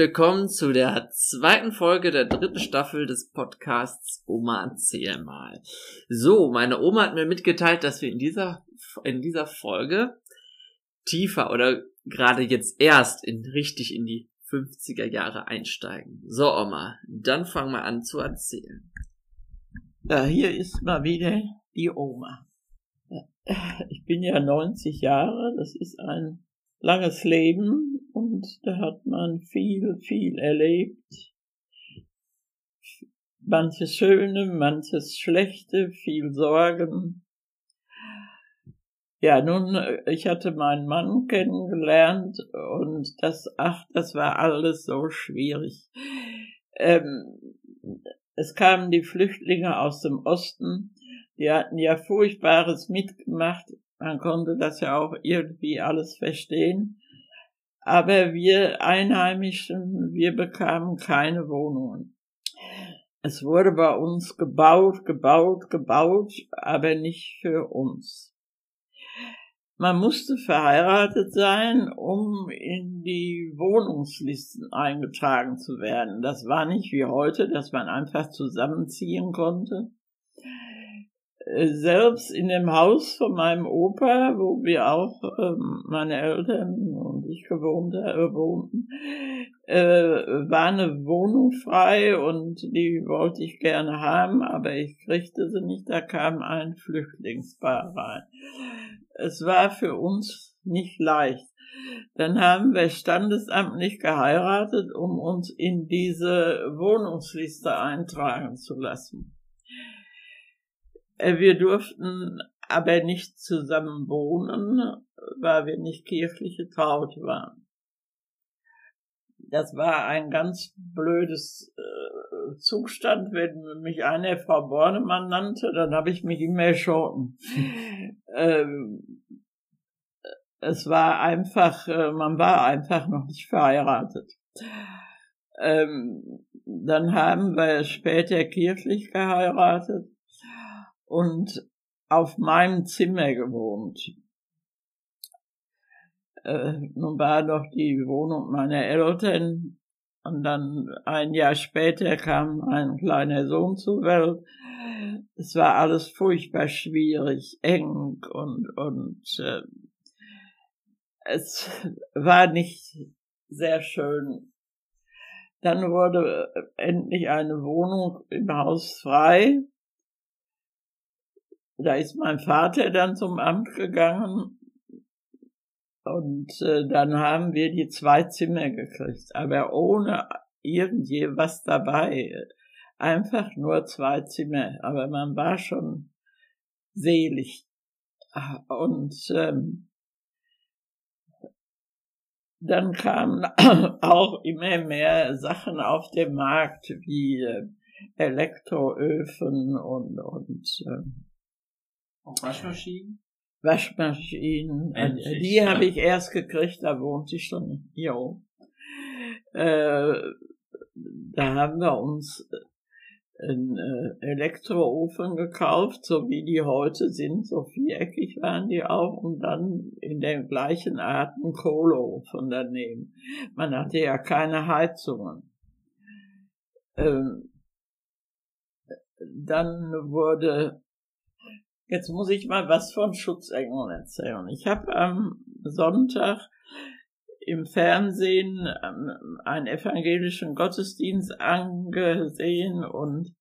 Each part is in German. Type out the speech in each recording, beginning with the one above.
Willkommen zu der zweiten Folge der dritten Staffel des Podcasts Oma erzähl mal. So, meine Oma hat mir mitgeteilt, dass wir in dieser, in dieser Folge tiefer oder gerade jetzt erst in, richtig in die 50er Jahre einsteigen. So, Oma, dann fangen wir an zu erzählen. Ja, hier ist mal wieder die Oma. Ich bin ja 90 Jahre, das ist ein langes Leben und da hat man viel, viel erlebt. Manches Schöne, manches Schlechte, viel Sorgen. Ja, nun, ich hatte meinen Mann kennengelernt und das, ach, das war alles so schwierig. Ähm, es kamen die Flüchtlinge aus dem Osten, die hatten ja Furchtbares mitgemacht, man konnte das ja auch irgendwie alles verstehen. Aber wir Einheimischen, wir bekamen keine Wohnungen. Es wurde bei uns gebaut, gebaut, gebaut, aber nicht für uns. Man musste verheiratet sein, um in die Wohnungslisten eingetragen zu werden. Das war nicht wie heute, dass man einfach zusammenziehen konnte. Äh, selbst in dem Haus von meinem Opa, wo wir auch ähm, meine Eltern und ich gewohnt, äh, wohnten, äh, war eine Wohnung frei und die wollte ich gerne haben, aber ich kriegte sie nicht. Da kam ein Flüchtlingspaar rein. Es war für uns nicht leicht. Dann haben wir standesamtlich geheiratet, um uns in diese Wohnungsliste eintragen zu lassen. Äh, wir durften aber nicht zusammen wohnen, weil wir nicht kirchlich getraut waren. Das war ein ganz blödes äh, Zustand. Wenn mich einer Frau Bornemann nannte, dann habe ich mich immer erschrocken. ähm, es war einfach, äh, man war einfach noch nicht verheiratet. Ähm, dann haben wir später kirchlich geheiratet und auf meinem Zimmer gewohnt. Äh, nun war doch die Wohnung meiner Eltern und dann ein Jahr später kam ein kleiner Sohn zur Welt. Es war alles furchtbar schwierig, eng und, und äh, es war nicht sehr schön. Dann wurde endlich eine Wohnung im Haus frei da ist mein Vater dann zum Amt gegangen und äh, dann haben wir die zwei Zimmer gekriegt, aber ohne irgendwie was dabei. Einfach nur zwei Zimmer, aber man war schon selig. Und ähm, dann kamen auch immer mehr Sachen auf den Markt wie äh, Elektroöfen und, und äh, auch Waschmaschinen? Waschmaschinen. Endlich, äh, die ja. habe ich erst gekriegt, da wohnte ich schon hier oben. Äh, da haben wir uns einen äh, Elektroofen gekauft, so wie die heute sind, so viereckig waren die auch, und dann in der gleichen Art einen Kohleofen daneben. Man hatte ja keine Heizungen. Ähm, dann wurde Jetzt muss ich mal was von Schutzengeln erzählen. Ich habe am Sonntag im Fernsehen ähm, einen evangelischen Gottesdienst angesehen und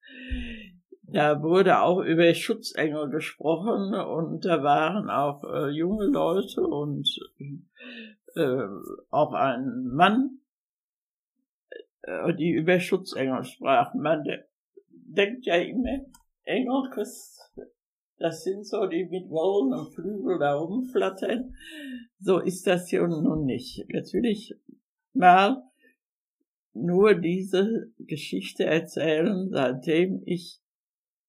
da wurde auch über Schutzengel gesprochen und da waren auch äh, junge Leute und äh, auch ein Mann, äh, die über Schutzengel sprachen. Man denkt ja immer, Engel das sind so, die mit Wollen und Flügel da rumflattern. So ist das hier nun nicht. Jetzt will ich mal nur diese Geschichte erzählen, seitdem ich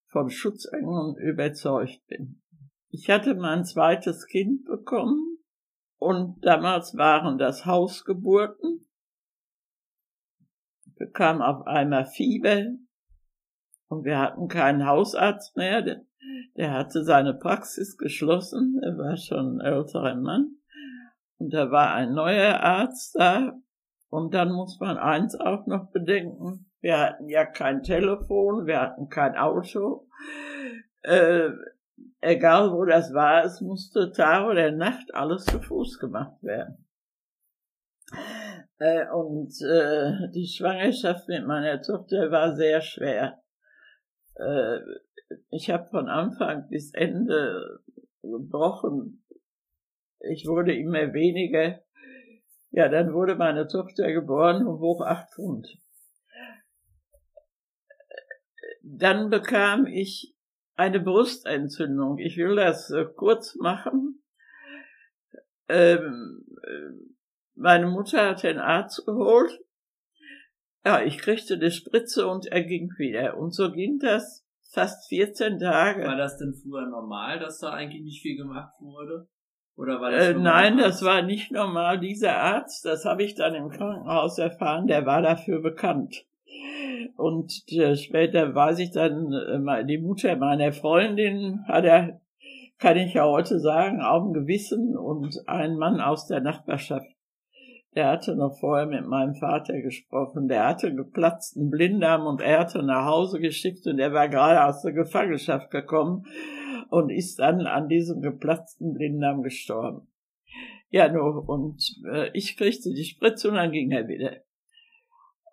vom Schutzengeln überzeugt bin. Ich hatte mein zweites Kind bekommen und damals waren das Hausgeburten. Ich bekam auf einmal Fieber und wir hatten keinen Hausarzt mehr, der hatte seine Praxis geschlossen, er war schon ein älterer Mann. Und da war ein neuer Arzt da Und dann muss man eins auch noch bedenken, wir hatten ja kein Telefon, wir hatten kein Auto. Äh, egal wo das war, es musste Tag oder Nacht alles zu Fuß gemacht werden. Äh, und äh, die Schwangerschaft mit meiner Tochter war sehr schwer. Äh, ich habe von Anfang bis Ende gebrochen. Ich wurde immer weniger. Ja, dann wurde meine Tochter geboren und wog acht Pfund. Dann bekam ich eine Brustentzündung. Ich will das äh, kurz machen. Ähm, äh, meine Mutter hat den Arzt geholt. Ja, ich kriegte die Spritze und er ging wieder. Und so ging das fast 14 Tage. War das denn früher normal, dass da eigentlich nicht viel gemacht wurde? Oder war das äh, nein, das war nicht normal. Dieser Arzt, das habe ich dann im Krankenhaus erfahren, der war dafür bekannt. Und äh, später weiß ich dann, äh, die Mutter meiner Freundin hat er, kann ich ja heute sagen, auf dem Gewissen und ein Mann aus der Nachbarschaft. Der hatte noch vorher mit meinem Vater gesprochen. Der hatte geplatzten Blinddarm und er hatte nach Hause geschickt und er war gerade aus der Gefangenschaft gekommen und ist dann an diesem geplatzten Blinddarm gestorben. Ja, nur, und äh, ich kriegte die Spritze und dann ging er wieder.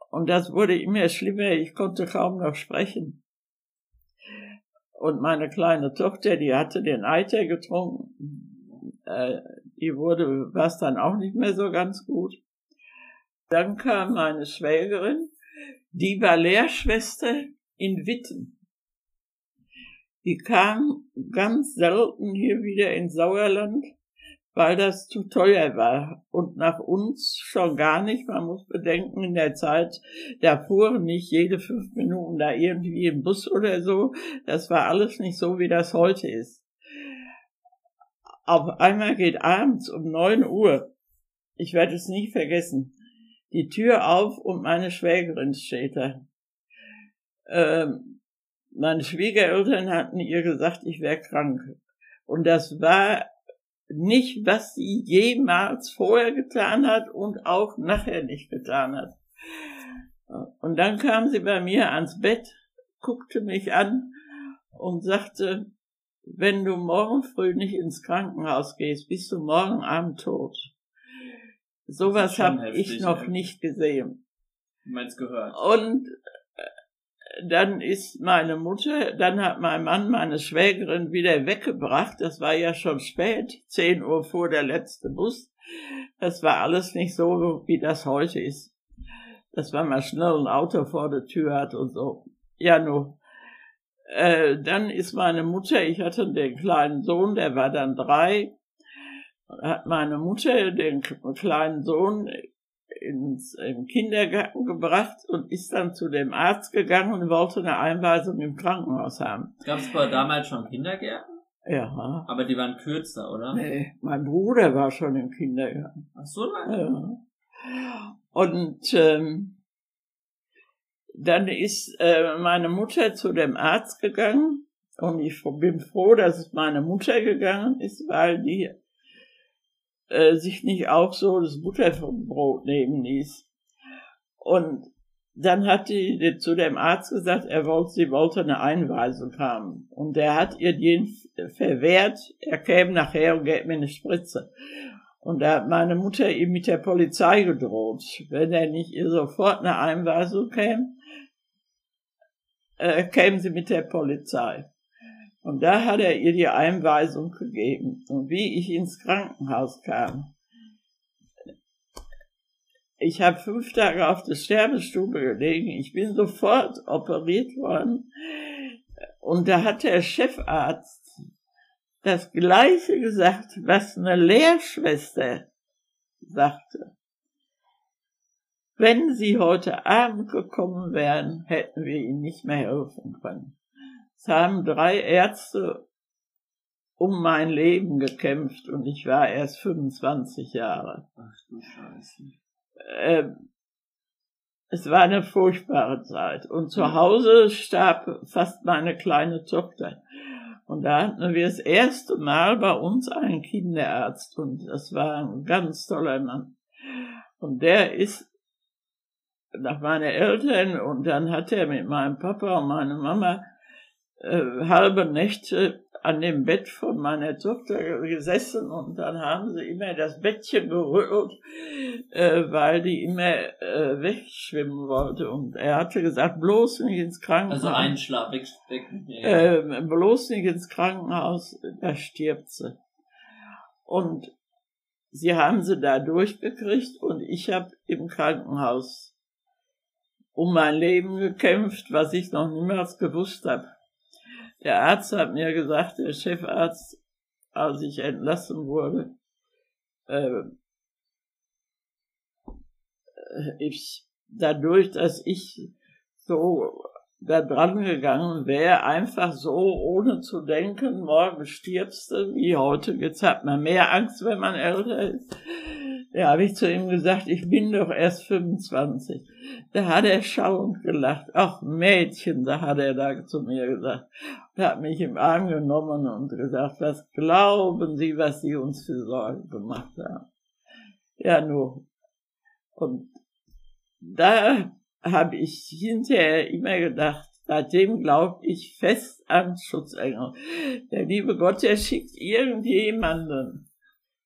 Und das wurde immer schlimmer, ich konnte kaum noch sprechen. Und meine kleine Tochter, die hatte den Eiter getrunken, äh, die wurde, war dann auch nicht mehr so ganz gut. Dann kam meine Schwägerin, die war Lehrschwester in Witten. Die kam ganz selten hier wieder ins Sauerland weil das zu teuer war. Und nach uns schon gar nicht. Man muss bedenken, in der Zeit, da fuhren nicht jede fünf Minuten da irgendwie ein Bus oder so. Das war alles nicht so, wie das heute ist. Auf einmal geht abends um neun Uhr, ich werde es nie vergessen, die Tür auf und meine Schwägerin steht da. Ähm, meine Schwiegereltern hatten ihr gesagt, ich wäre krank. Und das war nicht, was sie jemals vorher getan hat und auch nachher nicht getan hat. Und dann kam sie bei mir ans Bett, guckte mich an und sagte, wenn du morgen früh nicht ins Krankenhaus gehst, bist du morgen Abend tot. Sowas habe ich noch ja. nicht gesehen. Du meinst gehört. Und dann ist meine Mutter, dann hat mein Mann meine Schwägerin wieder weggebracht. Das war ja schon spät, zehn Uhr vor der letzte Bus. Das war alles nicht so, wie das heute ist. Dass man mal schnell ein Auto vor der Tür hat und so. Ja, nur. Äh, dann ist meine Mutter, ich hatte den kleinen Sohn, der war dann drei, hat meine Mutter den kleinen Sohn ins im Kindergarten gebracht und ist dann zu dem Arzt gegangen und wollte eine Einweisung im Krankenhaus haben. Gab es damals schon Kindergärten? Ja. Aber die waren kürzer, oder? Nee, mein Bruder war schon im Kindergarten. Ach so lange? Ja. Und ähm, dann ist äh, meine Mutter zu dem Arzt gegangen und ich bin froh, dass es meine Mutter gegangen ist, weil die äh, sich nicht auch so das Butter vom Brot nehmen ließ. Und dann hat die zu dem Arzt gesagt, er wollte, sie wollte eine Einweisung haben. Und der hat ihr den verwehrt, er käme nachher und gäbe mir eine Spritze. Und da hat meine Mutter ihm mit der Polizei gedroht, wenn er nicht ihr sofort eine Einweisung käme, äh, kämen sie mit der Polizei. Und da hat er ihr die Einweisung gegeben. Und wie ich ins Krankenhaus kam, ich habe fünf Tage auf der Sterbestube gelegen. Ich bin sofort operiert worden. Und da hat der Chefarzt das Gleiche gesagt, was eine Lehrschwester sagte. Wenn Sie heute Abend gekommen wären, hätten wir Ihnen nicht mehr helfen können. Es haben drei Ärzte um mein Leben gekämpft und ich war erst 25 Jahre. Ach du Scheiße. Ähm, es war eine furchtbare Zeit. Und zu Hause starb fast meine kleine Tochter. Und da hatten wir das erste Mal bei uns einen Kinderarzt und das war ein ganz toller Mann. Und der ist nach meinen Eltern und dann hat er mit meinem Papa und meiner Mama äh, halbe Nächte an dem Bett von meiner Tochter gesessen und dann haben sie immer das Bettchen gerührt, äh, weil die immer äh, wegschwimmen wollte. Und er hatte gesagt, bloß nicht ins Krankenhaus. Also Einschlaf, weg, weg. Ja. Äh, bloß nicht ins Krankenhaus, da stirbt sie. Und sie haben sie da durchgekriegt und ich habe im Krankenhaus um mein Leben gekämpft, was ich noch niemals gewusst habe. Der Arzt hat mir gesagt, der Chefarzt, als ich entlassen wurde, äh, ich, dadurch, dass ich so da dran gegangen wäre, einfach so, ohne zu denken, morgen stirbst du, wie heute. Jetzt hat man mehr Angst, wenn man älter ist. Ja, habe ich zu ihm gesagt, ich bin doch erst 25. Da hat er schauend gelacht. Ach, Mädchen, da hat er da zu mir gesagt. Und hat mich im Arm genommen und gesagt, was glauben Sie, was Sie uns für Sorgen gemacht haben? Ja, nur. Und da habe ich hinterher immer gedacht, seitdem glaube ich fest an Schutzengel. Der liebe Gott, der schickt irgendjemanden,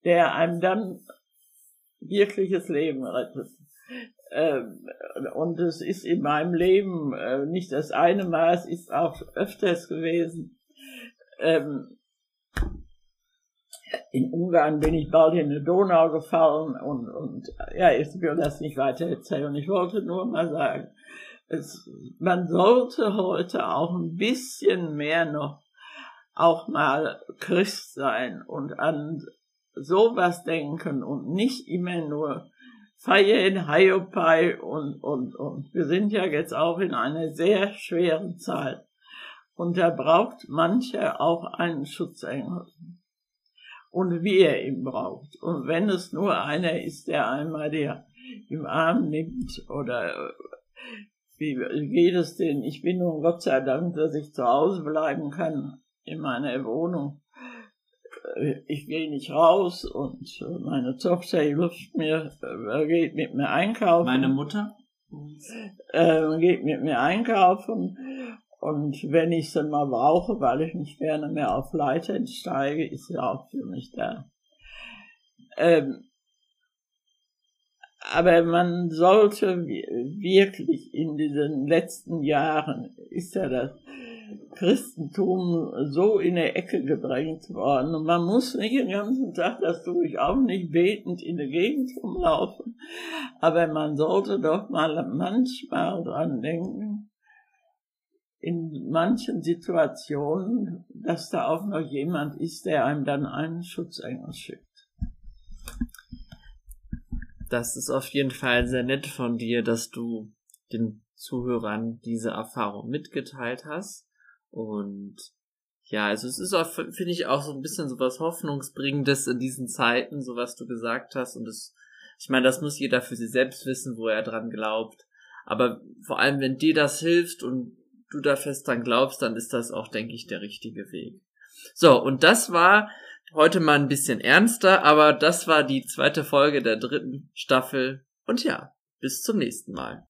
der einem dann wirkliches Leben rettet. Ähm, und es ist in meinem Leben äh, nicht das eine Mal, es ist auch öfters gewesen. Ähm, in Ungarn bin ich bald in die Donau gefallen und, und ja, ich will das nicht weiter erzählen. Ich wollte nur mal sagen, es, man sollte heute auch ein bisschen mehr noch auch mal Christ sein und an sowas denken und nicht immer nur feiern, Hiopai und, und, und. Wir sind ja jetzt auch in einer sehr schweren Zeit. Und da braucht mancher auch einen Schutzengel. Und wie er ihn braucht. Und wenn es nur einer ist, der einmal der im Arm nimmt oder wie geht es denn? Ich bin nun Gott sei Dank, dass ich zu Hause bleiben kann in meiner Wohnung ich gehe nicht raus und meine Tochter hilft mir, äh, geht mit mir einkaufen. Meine Mutter? Äh, geht mit mir einkaufen und wenn ich sie mal brauche, weil ich nicht gerne mehr auf Leitern steige, ist sie auch für mich da. Ähm, aber man sollte wirklich in diesen letzten Jahren, ist ja das, Christentum so in der Ecke gedrängt worden. Und man muss nicht den ganzen Tag, das tue ich auch nicht, betend in der Gegend rumlaufen. Aber man sollte doch mal manchmal dran denken, in manchen Situationen, dass da auch noch jemand ist, der einem dann einen Schutzengel schickt. Das ist auf jeden Fall sehr nett von dir, dass du den Zuhörern diese Erfahrung mitgeteilt hast. Und ja, also es ist auch, finde ich, auch so ein bisschen so was Hoffnungsbringendes in diesen Zeiten, so was du gesagt hast. Und das, ich meine, das muss jeder für sich selbst wissen, wo er dran glaubt. Aber vor allem, wenn dir das hilft und du da fest dran glaubst, dann ist das auch, denke ich, der richtige Weg. So, und das war heute mal ein bisschen ernster, aber das war die zweite Folge der dritten Staffel. Und ja, bis zum nächsten Mal.